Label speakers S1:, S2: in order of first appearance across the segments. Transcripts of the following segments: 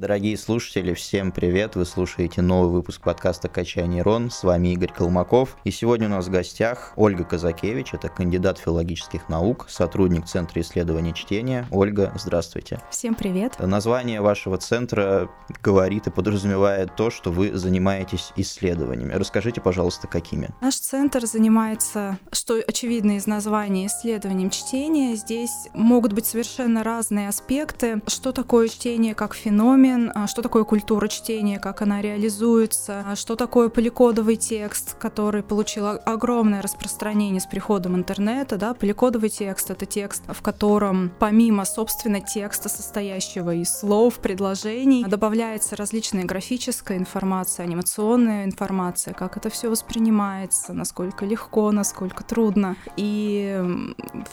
S1: Дорогие слушатели, всем привет! Вы слушаете новый выпуск подкаста «Качай нейрон». С вами Игорь Колмаков. И сегодня у нас в гостях Ольга Казакевич. Это кандидат филологических наук, сотрудник Центра исследования чтения. Ольга, здравствуйте.
S2: Всем привет.
S1: Название вашего центра говорит и подразумевает то, что вы занимаетесь исследованиями. Расскажите, пожалуйста, какими?
S2: Наш центр занимается, что очевидно из названия, исследованием чтения. Здесь могут быть совершенно разные аспекты. Что такое чтение как феномен, феномен, а, что такое культура чтения, как она реализуется, а что такое поликодовый текст, который получил огромное распространение с приходом интернета. Да? Поликодовый текст — это текст, в котором помимо, собственно, текста, состоящего из слов, предложений, добавляется различная графическая информация, анимационная информация, как это все воспринимается, насколько легко, насколько трудно. И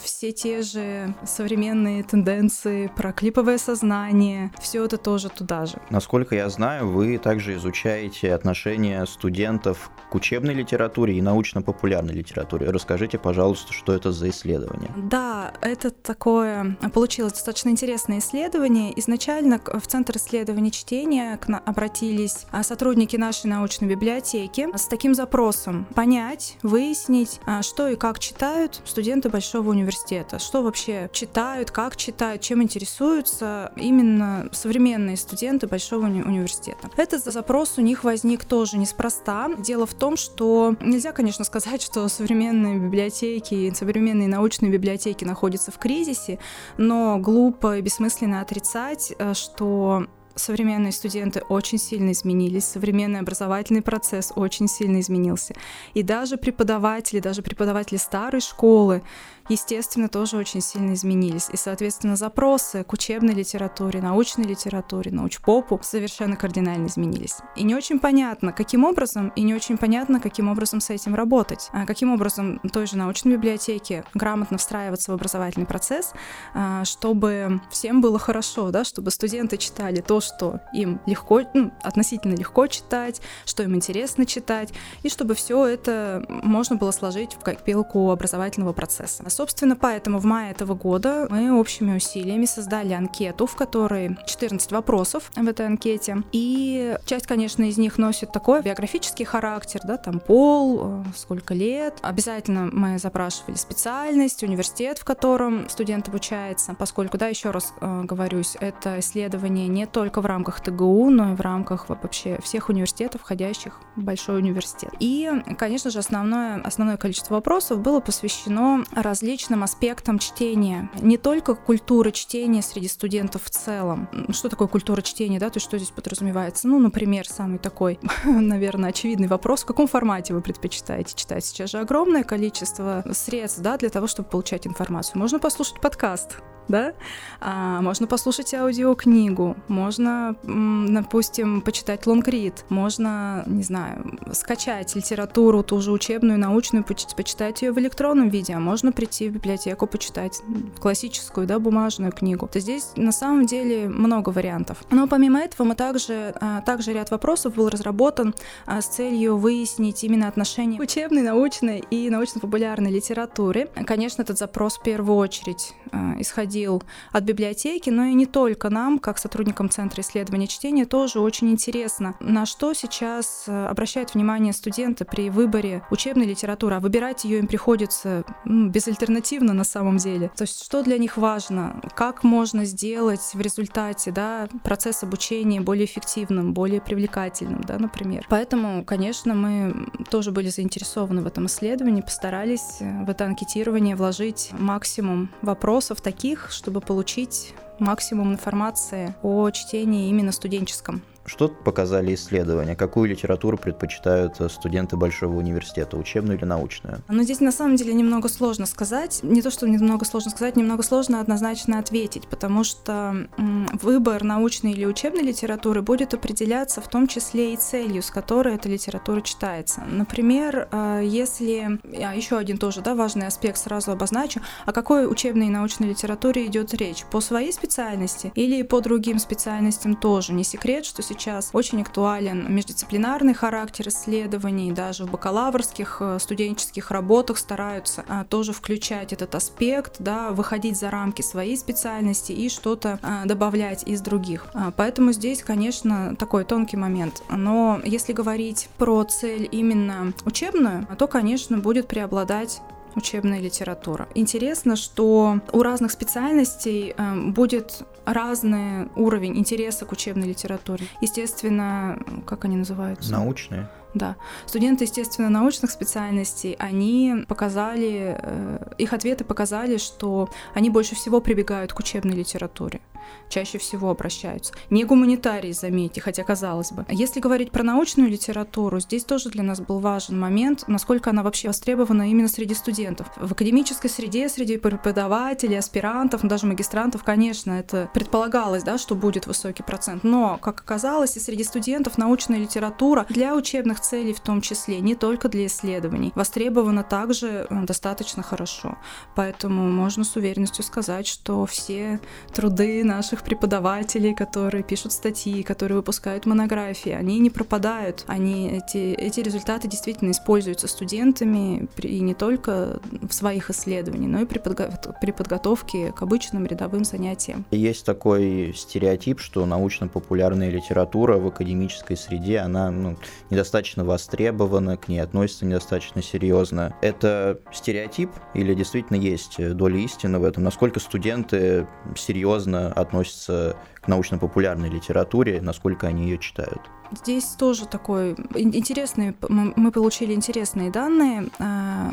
S2: все те же современные тенденции про клиповое сознание, все это тоже туда же.
S1: Насколько я знаю, вы также изучаете отношения студентов к учебной литературе и научно-популярной литературе. Расскажите, пожалуйста, что это за исследование?
S2: Да, это такое получилось достаточно интересное исследование. Изначально в Центр исследований чтения к нам обратились а, сотрудники нашей научной библиотеки с таким запросом понять, выяснить, а, что и как читают студенты большого университета, что вообще читают, как читают, чем интересуются именно современные студенты большого уни- университета. Этот запрос у них возник тоже неспроста. Дело в том, что нельзя, конечно, сказать, что современные библиотеки современные научные библиотеки находятся в кризисе, но глупо и бессмысленно отрицать, э, что современные студенты очень сильно изменились, современный образовательный процесс очень сильно изменился. И даже преподаватели, даже преподаватели старой школы естественно, тоже очень сильно изменились. И, соответственно, запросы к учебной литературе, научной литературе, научпопу совершенно кардинально изменились. И не очень понятно, каким образом, и не очень понятно, каким образом с этим работать. А каким образом той же научной библиотеке грамотно встраиваться в образовательный процесс, а, чтобы всем было хорошо, да, чтобы студенты читали то, что им легко, ну, относительно легко читать, что им интересно читать, и чтобы все это можно было сложить в копилку образовательного процесса. Собственно, поэтому в мае этого года мы общими усилиями создали анкету, в которой 14 вопросов в этой анкете. И часть, конечно, из них носит такой биографический характер, да, там пол, э, сколько лет. Обязательно мы запрашивали специальность, университет, в котором студент обучается, поскольку, да, еще раз э, говорюсь, это исследование не только в рамках ТГУ, но и в рамках вообще всех университетов, входящих в большой университет. И, конечно же, основное, основное количество вопросов было посвящено различным различным аспектам чтения. Не только культуры чтения среди студентов в целом. Что такое культура чтения, да, то есть что здесь подразумевается? Ну, например, самый такой, наверное, очевидный вопрос, в каком формате вы предпочитаете читать? Сейчас же огромное количество средств, да, для того, чтобы получать информацию. Можно послушать подкаст, да? А, можно послушать аудиокнигу, можно, допустим, почитать лонгрид, можно, не знаю, скачать литературу, ту же учебную, научную, почитать ее в электронном виде, а можно прийти в библиотеку, почитать классическую, да, бумажную книгу. То здесь на самом деле много вариантов. Но помимо этого мы также, а, также ряд вопросов был разработан а, с целью выяснить именно отношения учебной, научной и научно-популярной литературы. Конечно, этот запрос в первую очередь а, исходил исходил от библиотеки, но и не только нам, как сотрудникам Центра исследования чтения, тоже очень интересно, на что сейчас э, обращают внимание студенты при выборе учебной литературы, а выбирать ее им приходится ну, безальтернативно на самом деле. То есть что для них важно, как можно сделать в результате да, процесс обучения более эффективным, более привлекательным, да, например. Поэтому, конечно, мы тоже были заинтересованы в этом исследовании, постарались э, в это анкетирование вложить максимум вопросов таких, чтобы получить максимум информации о чтении именно студенческом.
S1: Что показали исследования? Какую литературу предпочитают э, студенты большого университета, учебную или научную?
S2: Ну, здесь на самом деле немного сложно сказать. Не то, что немного сложно сказать, немного сложно однозначно ответить, потому что выбор научной или учебной литературы будет определяться в том числе и целью, с которой эта литература читается. Например, э, если... А, еще один тоже да, важный аспект сразу обозначу. О какой учебной и научной литературе идет речь? По своей специальности или по другим специальностям тоже? Не секрет, что сейчас сейчас. Очень актуален междисциплинарный характер исследований, даже в бакалаврских э, студенческих работах стараются а, тоже включать этот аспект, да, выходить за рамки своей специальности и что-то а, добавлять из других. А, поэтому здесь, конечно, такой тонкий момент. Но если говорить про цель именно учебную, то, конечно, будет преобладать учебная литература. Интересно, что у разных специальностей э, будет разный уровень интереса к учебной литературе. Естественно, как они называются?
S1: Научные.
S2: Да. Студенты, естественно, научных специальностей, они показали, э, их ответы показали, что они больше всего прибегают к учебной литературе чаще всего обращаются. Не гуманитарии, заметьте, хотя казалось бы. Если говорить про научную литературу, здесь тоже для нас был важен момент, насколько она вообще востребована именно среди студентов. В академической среде, среди преподавателей, аспирантов, даже магистрантов, конечно, это предполагалось, да, что будет высокий процент. Но, как оказалось, и среди студентов научная литература для учебных целей в том числе, не только для исследований, востребована также э, достаточно хорошо. Поэтому можно с уверенностью сказать, что все труды наших преподавателей, которые пишут статьи, которые выпускают монографии, они не пропадают. Они, эти, эти результаты действительно используются студентами и не только в своих исследованиях, но и при, подго при подготовке к обычным рядовым занятиям.
S1: Есть такой стереотип, что научно-популярная литература в академической среде, она ну, недостаточно востребована, к ней относится недостаточно серьезно. Это стереотип или действительно есть доля истины в этом? Насколько студенты серьезно относятся к научно-популярной литературе, насколько они ее читают.
S2: Здесь тоже такой интересный, мы получили интересные данные э,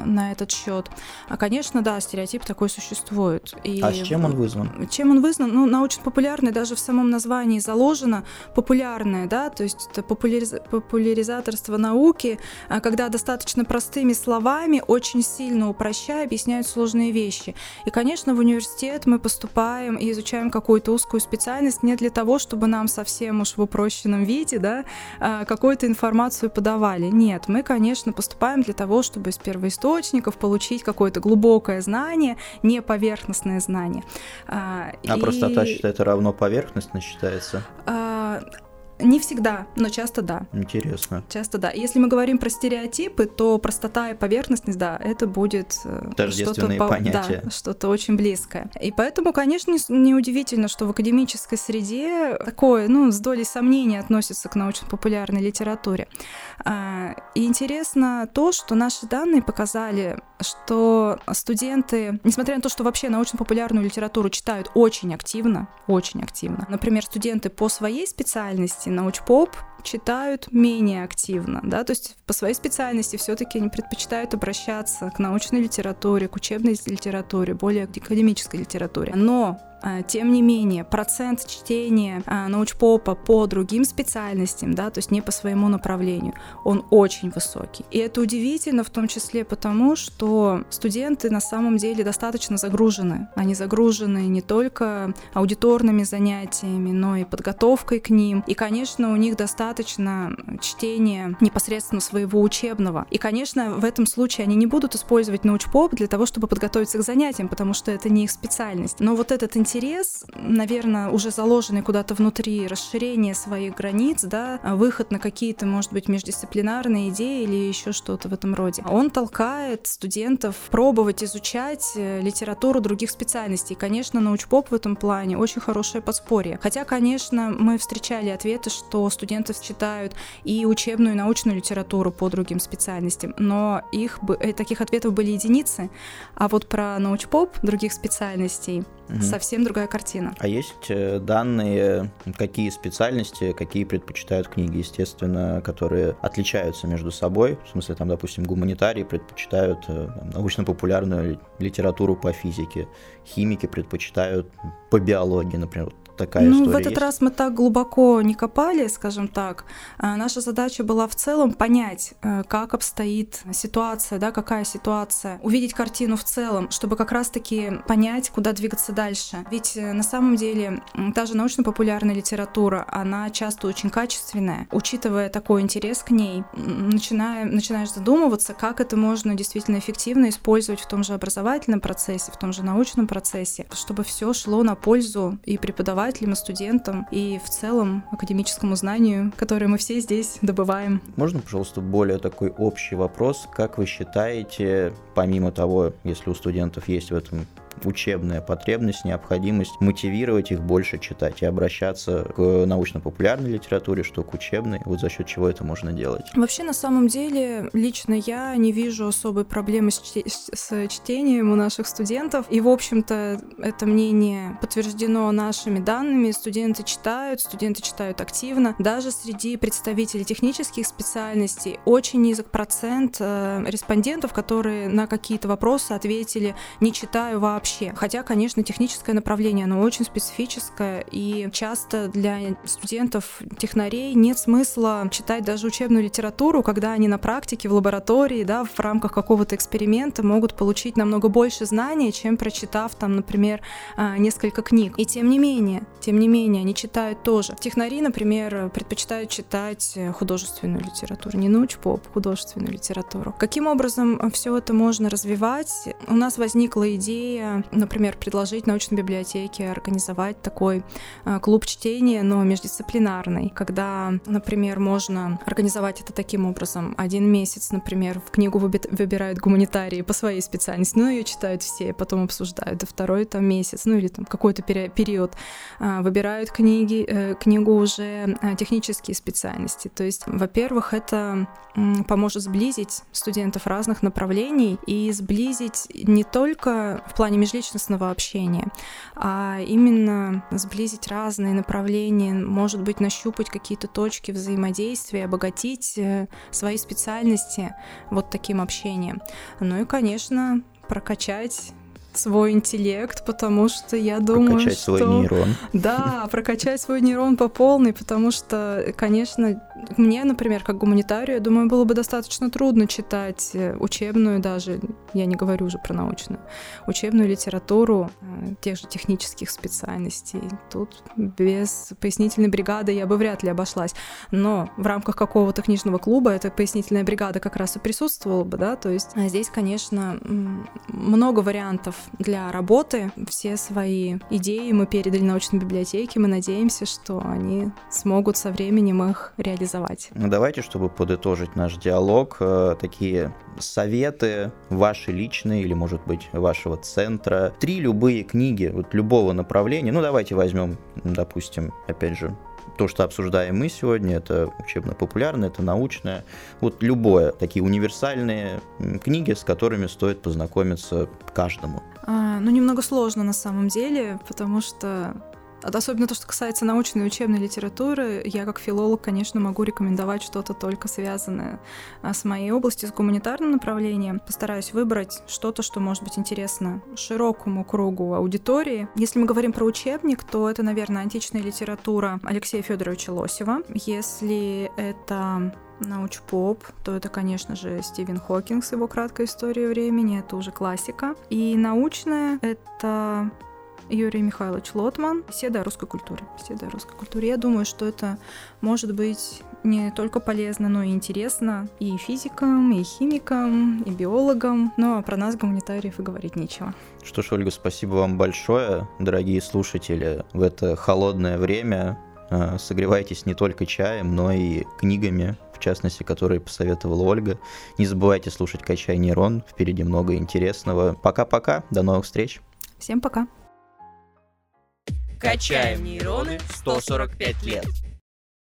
S2: на этот счет. А, конечно, да, стереотип такой существует.
S1: И а с чем он вызван?
S2: Чем он вызван? Ну, научно-популярный, даже в самом названии заложено популярное, да, то есть это популяриз... популяризаторство науки, а, когда достаточно простыми словами, очень сильно упрощая, объясняют сложные вещи. И, конечно, в университет мы поступаем и изучаем какую-то узкую специальность не для того, чтобы нам совсем уж в упрощенном виде, да, а, какую-то информацию подавали. Нет, мы, конечно, поступаем для того, чтобы из первоисточников получить какое-то глубокое знание, не поверхностное знание.
S1: А, а и... простота считает равно поверхностно считается?
S2: Не всегда, но часто да.
S1: Интересно.
S2: Часто да. Если мы говорим про стереотипы, то простота и поверхностность, да, это будет
S1: э, что-то по... понятия.
S2: Да, что-то очень близкое. И поэтому, конечно, неудивительно, что в академической среде такое, ну, с долей сомнений относится к научно-популярной литературе. А, и интересно то, что наши данные показали, что студенты, несмотря на то, что вообще научно-популярную литературу читают очень активно, очень активно, например, студенты по своей специальности научпоп читают менее активно, да, то есть по своей специальности все-таки они предпочитают обращаться к научной литературе, к учебной литературе, более к академической литературе. Но а, тем не менее, процент чтения а, научпопа по другим специальностям, да, то есть не по своему направлению, он очень высокий. И это удивительно в том числе потому, что студенты на самом деле достаточно загружены. Они загружены не только аудиторными занятиями, но и подготовкой к ним. И, конечно, у них достаточно чтения непосредственно своего учебного. И, конечно, в этом случае они не будут использовать научпоп для того, чтобы подготовиться к занятиям, потому что это не их специальность. Но вот этот интерес наверное, уже заложенный куда-то внутри, расширение своих границ, да, выход на какие-то, может быть, междисциплинарные идеи или еще что-то в этом роде. Он толкает студентов пробовать изучать э, литературу других специальностей. Конечно, научпоп в этом плане очень хорошее подспорье. Хотя, конечно, мы встречали ответы, что студенты читают и учебную, и научную литературу по другим специальностям, но их э, таких ответов были единицы. А вот про научпоп других специальностей угу. совсем другая картина.
S1: А есть э, данные, какие специальности, какие предпочитают книги, естественно, которые отличаются между собой? В смысле, там, допустим, гуманитарии предпочитают э, научно-популярную литературу по физике, химики предпочитают по биологии, например такая
S2: ну,
S1: история
S2: в этот
S1: есть?
S2: раз мы так глубоко не копали, скажем так. А, наша задача была в целом понять, э, как обстоит ситуация, да, какая ситуация, увидеть картину в целом, чтобы как раз-таки понять, куда двигаться дальше. Ведь э, на самом деле та же научно-популярная литература, она часто очень качественная. Учитывая такой интерес к ней, начинаем, начинаешь задумываться, как это можно действительно эффективно использовать в том же образовательном процессе, в том же научном процессе, чтобы все шло на пользу и преподавателю преподавателям и студентам и в целом академическому знанию, которое мы все здесь добываем.
S1: Можно, пожалуйста, более такой общий вопрос? Как вы считаете, помимо того, если у студентов есть в этом учебная потребность, необходимость мотивировать их больше читать и обращаться к научно-популярной литературе, что к учебной, вот за счет чего это можно делать?
S2: Вообще, на самом деле, лично я не вижу особой проблемы с, с чтением у наших студентов, и, в общем-то, это мнение подтверждено нашими данными. Студенты читают, студенты читают активно. Даже среди представителей технических специальностей очень низок процент э, респондентов, которые на какие-то вопросы ответили «не читаю вообще» вообще. Хотя, конечно, техническое направление, оно очень специфическое, и часто для студентов технарей нет смысла читать даже учебную литературу, когда они на практике, в лаборатории, да, в рамках какого-то эксперимента могут получить намного больше знаний, чем прочитав там, например, а, несколько книг. И тем не менее, тем не менее, они читают тоже. Технари, например, предпочитают читать художественную литературу, не научпоп, художественную литературу. Каким образом все это можно развивать? У нас возникла идея например, предложить научной библиотеке организовать такой э, клуб чтения, но междисциплинарный, когда, например, можно организовать это таким образом. Один месяц, например, в книгу выбирают гуманитарии по своей специальности, ну, ее читают все, потом обсуждают, а второй там месяц, ну, или там какой-то период э, выбирают книги, э, книгу уже технические специальности. То есть, во-первых, это поможет сблизить студентов разных направлений и сблизить не только в плане межличностного общения, а именно сблизить разные направления, может быть, нащупать какие-то точки взаимодействия, обогатить э, свои специальности вот таким общением. Ну и, конечно, прокачать свой интеллект, потому что я думаю,
S1: прокачать
S2: что...
S1: свой нейрон.
S2: Да, прокачать свой нейрон по полной, потому что, конечно, мне, например, как гуманитарию, я думаю, было бы достаточно трудно читать э, учебную даже, я не говорю уже про научную, учебную литературу э, тех же технических специальностей. Тут без пояснительной бригады я бы вряд ли обошлась. Но в рамках какого-то книжного клуба эта пояснительная бригада как раз и присутствовала бы, да, то есть а здесь, конечно, много вариантов для работы. Все свои идеи мы передали научной библиотеке, мы надеемся, что они смогут со временем их реализовать.
S1: Ну, давайте, чтобы подытожить наш диалог, э, такие советы ваши личные или, может быть, вашего центра. Три любые книги, вот любого направления. Ну, давайте возьмем, допустим, опять же, то, что обсуждаем мы сегодня, это учебно-популярное, это научное. Вот любое, такие универсальные книги, с которыми стоит познакомиться каждому.
S2: А, ну, немного сложно на самом деле, потому что Особенно то, что касается научной и учебной литературы, я как филолог, конечно, могу рекомендовать что-то только связанное а, с моей областью, с гуманитарным направлением. Постараюсь выбрать что-то, что может быть интересно широкому кругу аудитории. Если мы говорим про учебник, то это, наверное, античная литература Алексея Федоровича Лосева. Если это научпоп, то это, конечно же, Стивен Хокинг с его краткой историей времени, это уже классика. И научная — это Юрий Михайлович Лотман «Беседа о русской культуре». Беседа о русской культуре. Я думаю, что это может быть не только полезно, но и интересно и физикам, и химикам, и биологам. Но про нас, гуманитариев, и говорить нечего.
S1: Что ж, Ольга, спасибо вам большое, дорогие слушатели. В это холодное время э, согревайтесь не только чаем, но и книгами, в частности, которые посоветовала Ольга. Не забывайте слушать «Качай нейрон», впереди много интересного. Пока-пока, до новых встреч.
S2: Всем пока.
S3: Качаем нейроны 145 лет.